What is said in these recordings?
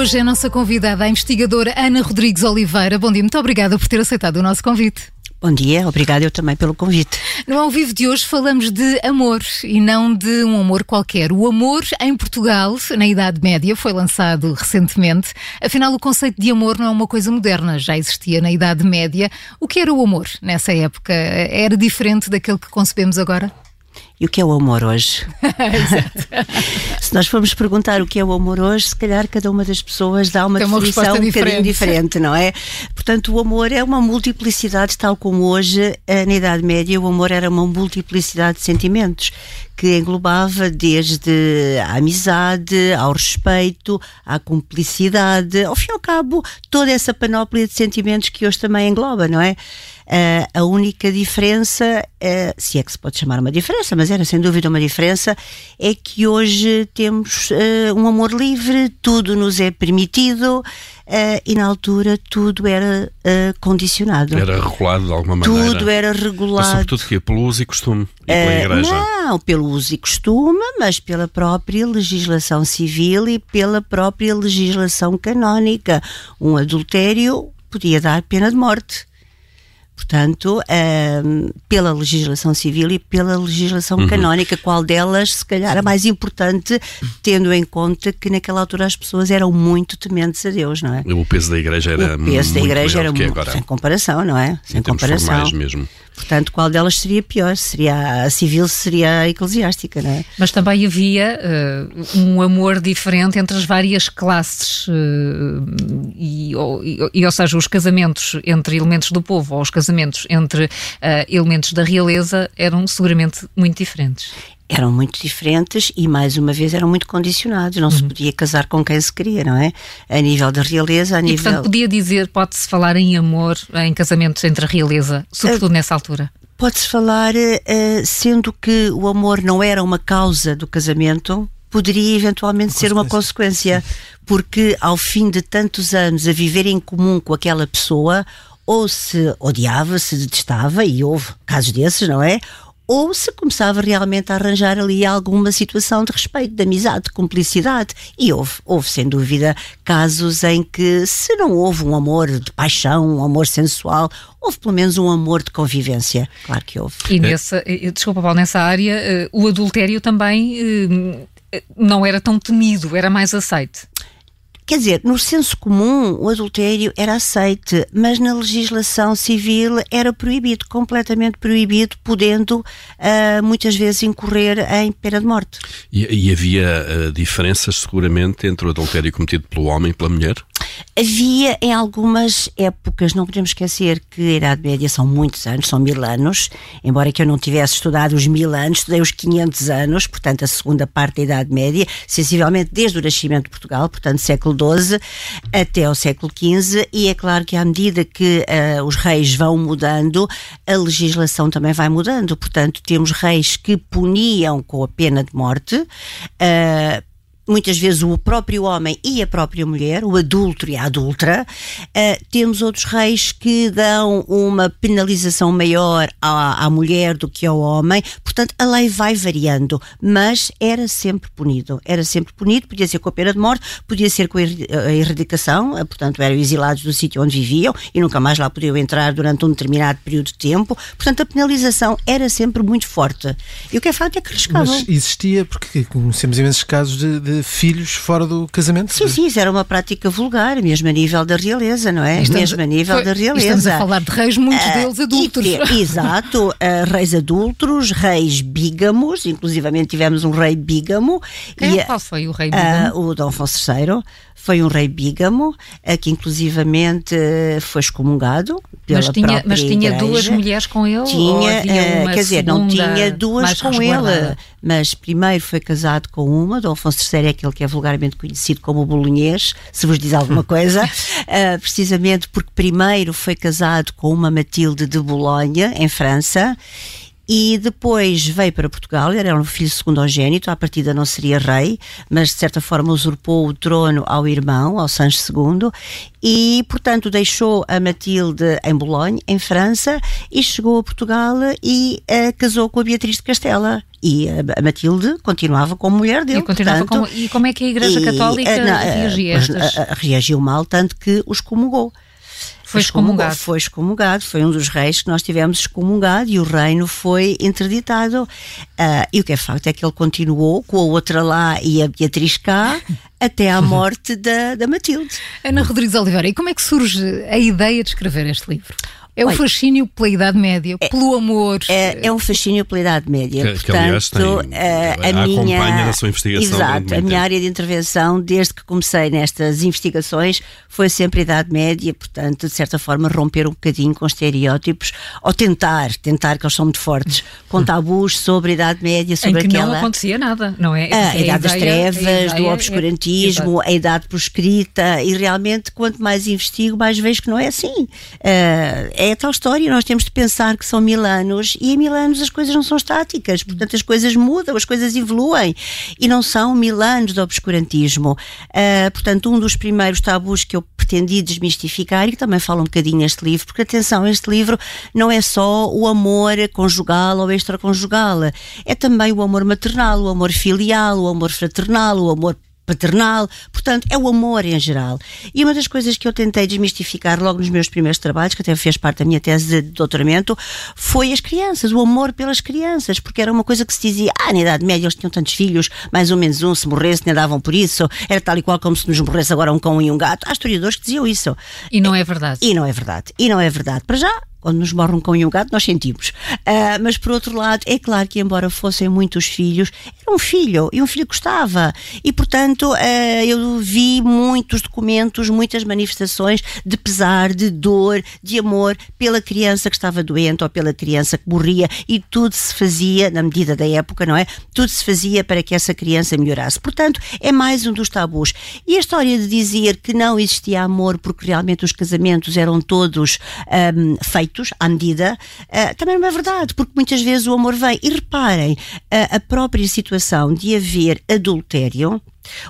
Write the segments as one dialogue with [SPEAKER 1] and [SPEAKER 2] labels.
[SPEAKER 1] hoje é a nossa convidada, a investigadora Ana Rodrigues Oliveira. Bom dia, muito obrigada por ter aceitado o nosso convite.
[SPEAKER 2] Bom dia, obrigada eu também pelo convite.
[SPEAKER 1] No ao vivo de hoje falamos de amor e não de um amor qualquer. O amor em Portugal, na Idade Média, foi lançado recentemente. Afinal, o conceito de amor não é uma coisa moderna, já existia na Idade Média. O que era o amor nessa época? Era diferente daquele que concebemos agora?
[SPEAKER 2] E o que é o amor hoje? se nós formos perguntar o que é o amor hoje, se calhar cada uma das pessoas dá uma, uma definição um bocadinho diferente, não é? Portanto, o amor é uma multiplicidade, tal como hoje, eh, na Idade Média, o amor era uma multiplicidade de sentimentos que englobava desde a amizade, ao respeito, à cumplicidade, ao fim e ao cabo, toda essa panóplia de sentimentos que hoje também engloba, não é? Uh, a única diferença, uh, se é que se pode chamar uma diferença, mas era sem dúvida uma diferença, é que hoje temos uh, um amor livre, tudo nos é permitido e na altura tudo era condicionado.
[SPEAKER 3] Era regulado de alguma maneira.
[SPEAKER 2] Tudo era regulado. Mas
[SPEAKER 3] sobretudo que pelo uso e costume e pela igreja.
[SPEAKER 2] Não, pelo uso e costume, mas pela própria legislação civil e pela própria legislação canónica. Um adultério podia dar pena de morte portanto, pela legislação civil e pela legislação uhum. canónica, qual delas, se calhar, a mais importante, tendo em conta que naquela altura as pessoas eram muito tementes a Deus, não é?
[SPEAKER 3] O peso da igreja era
[SPEAKER 2] o peso da igreja era
[SPEAKER 3] muito, agora.
[SPEAKER 2] sem comparação, não é? Sem comparação.
[SPEAKER 3] mesmo.
[SPEAKER 2] Portanto, qual delas seria pior? Seria a civil, seria a eclesiástica, não é?
[SPEAKER 1] Mas também havia uh, um amor diferente entre as várias classes uh, e, e, e, ou seja, os casamentos entre elementos do povo ou os casamentos entre uh, elementos da realeza eram seguramente muito diferentes
[SPEAKER 2] eram muito diferentes e, mais uma vez, eram muito condicionados. Não uhum. se podia casar com quem se queria, não é? A nível da realeza, a
[SPEAKER 1] e,
[SPEAKER 2] nível.
[SPEAKER 1] Portanto, podia dizer, pode-se falar em amor, em casamentos entre a realeza, sobretudo uh, nessa altura?
[SPEAKER 2] Pode-se falar, uh, sendo que o amor não era uma causa do casamento, poderia eventualmente uma ser uma consequência, porque ao fim de tantos anos a viver em comum com aquela pessoa, ou se odiava, se detestava, e houve casos desses, não é? Ou se começava realmente a arranjar ali alguma situação de respeito, de amizade, de cumplicidade. E houve, houve sem dúvida casos em que, se não houve um amor de paixão, um amor sensual, houve pelo menos um amor de convivência. Claro que houve.
[SPEAKER 1] E nessa, desculpa, Paulo, nessa área, eh, o adultério também eh, não era tão temido, era mais aceite.
[SPEAKER 2] Quer dizer, no senso comum o adultério era aceite, mas na legislação civil era proibido, completamente proibido, podendo uh, muitas vezes incorrer em pena de morte.
[SPEAKER 3] E, e havia uh, diferenças seguramente entre o adultério cometido pelo homem e pela mulher?
[SPEAKER 2] Havia em algumas épocas, não podemos esquecer que a Idade Média são muitos anos, são mil anos, embora que eu não tivesse estudado os mil anos, estudei os 500 anos, portanto a segunda parte da Idade Média, sensivelmente desde o nascimento de Portugal, portanto século XII até o século XV, e é claro que à medida que uh, os reis vão mudando, a legislação também vai mudando, portanto temos reis que puniam com a pena de morte, uh, muitas vezes o próprio homem e a própria mulher, o adulto e a adulta. Uh, temos outros reis que dão uma penalização maior à, à mulher do que ao homem. Portanto, a lei vai variando, mas era sempre punido. Era sempre punido, podia ser com a pena de morte, podia ser com a erradicação, uh, portanto, eram exilados do sítio onde viviam e nunca mais lá podiam entrar durante um determinado período de tempo. Portanto, a penalização era sempre muito forte. E o que é fato é que riscavam.
[SPEAKER 4] Mas existia, porque conhecemos imensos casos de, de filhos fora do casamento?
[SPEAKER 2] Sim, sim, isso era uma prática vulgar, mesmo a nível da realeza, não é? Estamos, mesmo a nível foi, da realeza.
[SPEAKER 1] Estamos a falar de reis, muitos uh, deles adultos.
[SPEAKER 2] E, exato, uh, reis adultos, reis bígamos, inclusivamente tivemos um rei bígamo.
[SPEAKER 1] Quem, e, qual foi o rei bígamo?
[SPEAKER 2] Uh, o Dom Afonso III foi um rei bígamo, que inclusivamente foi excomungado pela
[SPEAKER 1] mas tinha,
[SPEAKER 2] própria
[SPEAKER 1] Mas tinha igreja. duas mulheres com ele?
[SPEAKER 2] Tinha, quer dizer, não tinha duas com ele, mas primeiro foi casado com uma, Dom Afonso III é aquele que é vulgarmente conhecido como o bolonhês, se vos diz alguma coisa, uh, precisamente porque primeiro foi casado com uma Matilde de Bolonha, em França, e depois veio para Portugal, era um filho secundogênito, à partida não seria rei, mas de certa forma usurpou o trono ao irmão, ao Sancho II, e portanto deixou a Matilde em Boulogne, em França, e chegou a Portugal e uh, casou com a Beatriz de Castela. E a Matilde continuava como mulher dele.
[SPEAKER 1] E, continuava
[SPEAKER 2] portanto,
[SPEAKER 1] como, e como é que a Igreja Católica
[SPEAKER 2] e, não,
[SPEAKER 1] reagia a estas?
[SPEAKER 2] Reagiu mal, tanto que os comungou.
[SPEAKER 1] Foi excomungado.
[SPEAKER 2] Foi excomungado, foi um dos reis que nós tivemos excomungado e o reino foi interditado. Uh, e o que é facto é que ele continuou com a outra lá e a Beatriz cá até à morte da, da Matilde.
[SPEAKER 1] Ana Rodrigues Oliveira, e como é que surge a ideia de escrever este livro? É um fascínio pela Idade Média, é, pelo amor.
[SPEAKER 2] É, é, um fascínio pela Idade Média.
[SPEAKER 3] Que,
[SPEAKER 2] Portanto,
[SPEAKER 3] que, aliás, tem,
[SPEAKER 2] a, a minha,
[SPEAKER 3] acompanha na sua investigação.
[SPEAKER 2] Exato, a minha área de intervenção, desde que comecei nestas investigações, foi sempre a Idade Média, portanto, de certa forma, romper um bocadinho com estereótipos, ou tentar, tentar, que eles são muito fortes, com tabus sobre a Idade Média, sobre
[SPEAKER 1] em que
[SPEAKER 2] aquela.
[SPEAKER 1] não acontecia nada, não é?
[SPEAKER 2] A, a Idade das Trevas, do obscurantismo, a Idade proscrita, e realmente, quanto mais investigo, mais vejo que não é assim. Uh, é tal história, nós temos de pensar que são mil anos. E em mil anos as coisas não são estáticas, portanto as coisas mudam, as coisas evoluem. E não são mil anos de obscurantismo. Uh, portanto, um dos primeiros tabus que eu pretendi desmistificar e que também falo um bocadinho neste livro, porque atenção, este livro não é só o amor conjugal ou extraconjugal, é também o amor maternal, o amor filial, o amor fraternal, o amor paternal, portanto, é o amor em geral. E uma das coisas que eu tentei desmistificar logo nos meus primeiros trabalhos, que até fez parte da minha tese de doutoramento, foi as crianças, o amor pelas crianças, porque era uma coisa que se dizia, ah, na Idade Média eles tinham tantos filhos, mais ou menos um, se morresse, nem davam por isso, era tal e qual como se nos morresse agora um cão e um gato. Há historiadores que diziam isso.
[SPEAKER 1] E não é verdade.
[SPEAKER 2] E não é verdade. E não é verdade. Para já, quando nos morre um cão e um gato, nós sentimos. Uh, mas por outro lado, é claro que, embora fossem muitos filhos, era um filho e um filho gostava. E portanto, uh, eu vi muitos documentos, muitas manifestações de pesar, de dor, de amor pela criança que estava doente ou pela criança que morria e tudo se fazia, na medida da época, não é? Tudo se fazia para que essa criança melhorasse. Portanto, é mais um dos tabus. E a história de dizer que não existia amor porque realmente os casamentos eram todos um, feitos feitos à medida, uh, também não é verdade, porque muitas vezes o amor vem. E reparem, uh, a própria situação de haver adultério.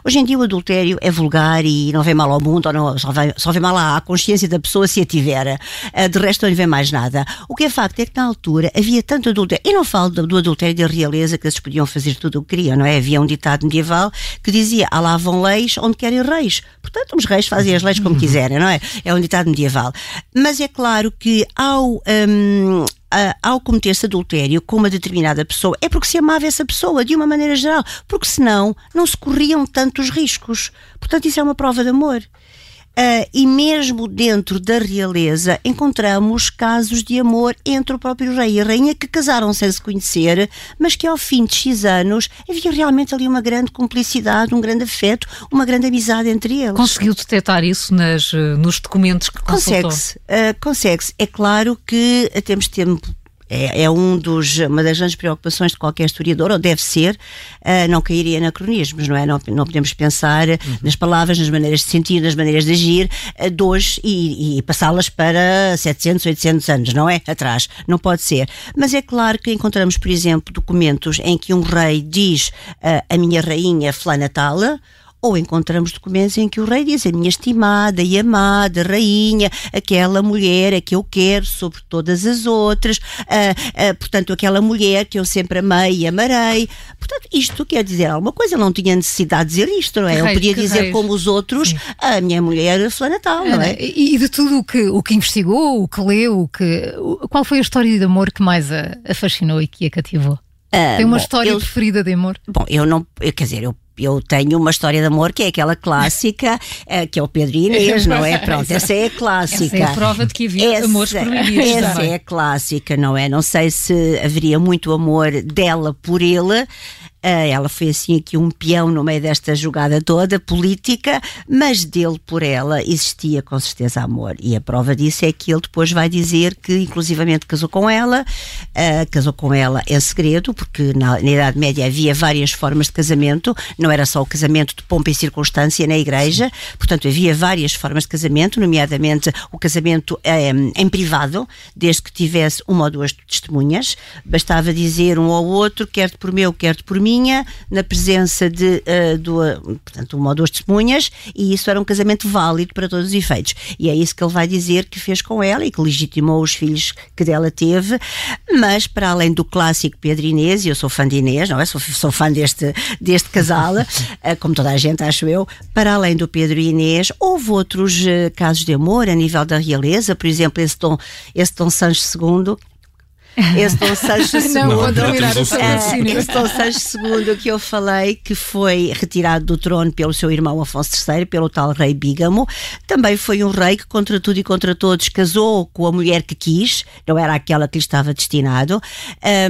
[SPEAKER 2] Hoje em dia o adultério é vulgar e não vem mal ao mundo, ou não, só, vem, só vem mal à consciência da pessoa se a tiver. Uh, de resto não lhe vem mais nada. O que é facto é que na altura havia tanto adultério. E não falo do, do adultério da realeza, que eles podiam fazer tudo o que queriam, não é? Havia um ditado medieval que dizia: "Alá lá vão leis onde querem reis. Portanto, os reis fazem as leis como quiserem, não é? É um ditado medieval. Mas é claro que ao. Um, Uh, ao cometer-se adultério com uma determinada pessoa é porque se amava essa pessoa, de uma maneira geral, porque senão não se corriam tantos riscos. Portanto, isso é uma prova de amor. Uh, e mesmo dentro da realeza encontramos casos de amor entre o próprio rei e a rainha que casaram sem se conhecer, mas que ao fim de X anos havia realmente ali uma grande cumplicidade, um grande afeto, uma grande amizade entre eles.
[SPEAKER 1] Conseguiu detectar isso nas, eh, nos documentos que consultou?
[SPEAKER 2] Consegue-se. Uh, consegue-se. É claro que temos tempo é, é um dos, uma das grandes preocupações de qualquer historiador, ou deve ser, uh, não cair em anacronismos, não é? Não, não podemos pensar uhum. nas palavras, nas maneiras de sentir, nas maneiras de agir uh, de hoje e, e passá-las para 700, 800 anos, não é? Atrás. Não pode ser. Mas é claro que encontramos, por exemplo, documentos em que um rei diz uh, a minha rainha fulana tal, ou encontramos documentos em que o rei diz a minha estimada e amada rainha, aquela mulher a que eu quero sobre todas as outras, uh, uh, portanto, aquela mulher que eu sempre amei e amarei. Portanto, isto quer dizer alguma coisa, eu não tinha necessidade de dizer isto, não é? eu podia dizer reis. como os outros, Sim. a minha mulher foi natal, não é?
[SPEAKER 1] E de tudo o que, o que investigou, o que leu, o que, qual foi a história de amor que mais a, a fascinou e que a cativou? Uh, Tem uma bom, história eu, preferida de amor?
[SPEAKER 2] Bom, eu não, eu, quer dizer, eu eu tenho uma história de amor que é aquela clássica, uh, que é o Pedro e Inês, não é? Pronto, essa é a clássica. Essa
[SPEAKER 1] é a prova de que havia essa, amores proibidos.
[SPEAKER 2] Essa
[SPEAKER 1] também.
[SPEAKER 2] é a clássica, não é? Não sei se haveria muito amor dela por ele. Ela foi assim aqui um peão no meio desta jogada toda política, mas dele por ela existia com certeza amor. E a prova disso é que ele depois vai dizer que, inclusivamente, casou com ela, uh, casou com ela em segredo, porque na, na, Idade Média havia várias formas de casamento, não era só o casamento de pompa e circunstância na igreja, Sim. portanto havia várias formas de casamento, nomeadamente o casamento um, em privado, desde que tivesse uma ou duas testemunhas, bastava dizer um ao outro, quer-te por meu, quer-te por minha, na presença de uh, duas, portanto, uma ou duas testemunhas, e isso era um casamento válido para todos os efeitos. E é isso que ele vai dizer que fez com ela e que legitimou os filhos que dela teve, mas para além do clássico Pedro Inês, e eu sou fã de Inês, não é? Sou, sou fã deste, deste casal, uh, como toda a gente, acho eu, para além do Pedro e Inês, houve outros uh, casos de amor a nível da realeza, por exemplo, esse Dom, esse Dom Sancho II, esse Dom Sancho II. Não,
[SPEAKER 1] não, terminar o
[SPEAKER 2] esse Dom Sancho II que eu falei, que foi retirado do trono pelo seu irmão Afonso III, pelo tal rei Bígamo, também foi um rei que, contra tudo e contra todos, casou com a mulher que quis, não era aquela que lhe estava destinado.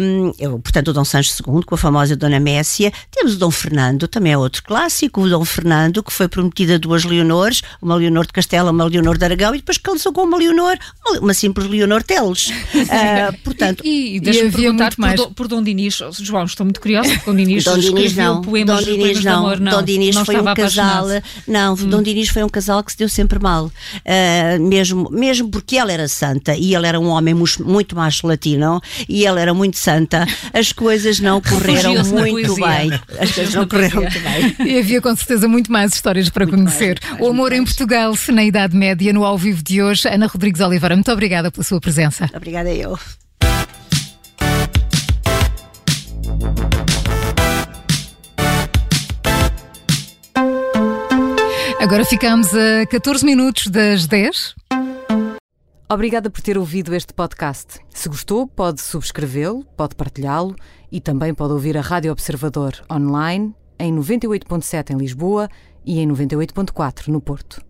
[SPEAKER 2] Um, eu, portanto, o Dom Sancho II, com a famosa Dona Messia. Temos o Dom Fernando, também é outro clássico, o Dom Fernando, que foi prometido a duas Leonores, uma Leonor de Castela, uma Leonor de Aragão, e depois casou com uma Leonor, uma simples Leonor Teles. Uh, portanto,
[SPEAKER 5] e, e deixa-me perguntar por, mais. por Dom Dinis, João, estou muito curiosa, Dom Dinis
[SPEAKER 2] Dom Dinis não,
[SPEAKER 5] poemas,
[SPEAKER 2] Dom Dinis não,
[SPEAKER 5] amor, não,
[SPEAKER 2] Dom Dinis
[SPEAKER 5] não
[SPEAKER 2] foi um casal, não, hum. Dom Dinis foi um casal que se deu sempre mal, uh, mesmo, mesmo porque ela era santa e ele era um homem muito macho latino e ela era muito santa, as coisas não correram muito bem. As coisas não correram muito bem.
[SPEAKER 1] E havia com certeza muito mais histórias para muito conhecer. Mais, o amor em Portugal, na Idade Média, no ao vivo de hoje. Ana Rodrigues Oliveira, muito obrigada pela sua presença.
[SPEAKER 2] Obrigada eu.
[SPEAKER 1] Agora ficamos a 14 minutos das 10.
[SPEAKER 6] Obrigada por ter ouvido este podcast. Se gostou, pode subscrevê-lo, pode partilhá-lo e também pode ouvir a Rádio Observador online em 98.7 em Lisboa e em 98.4 no Porto.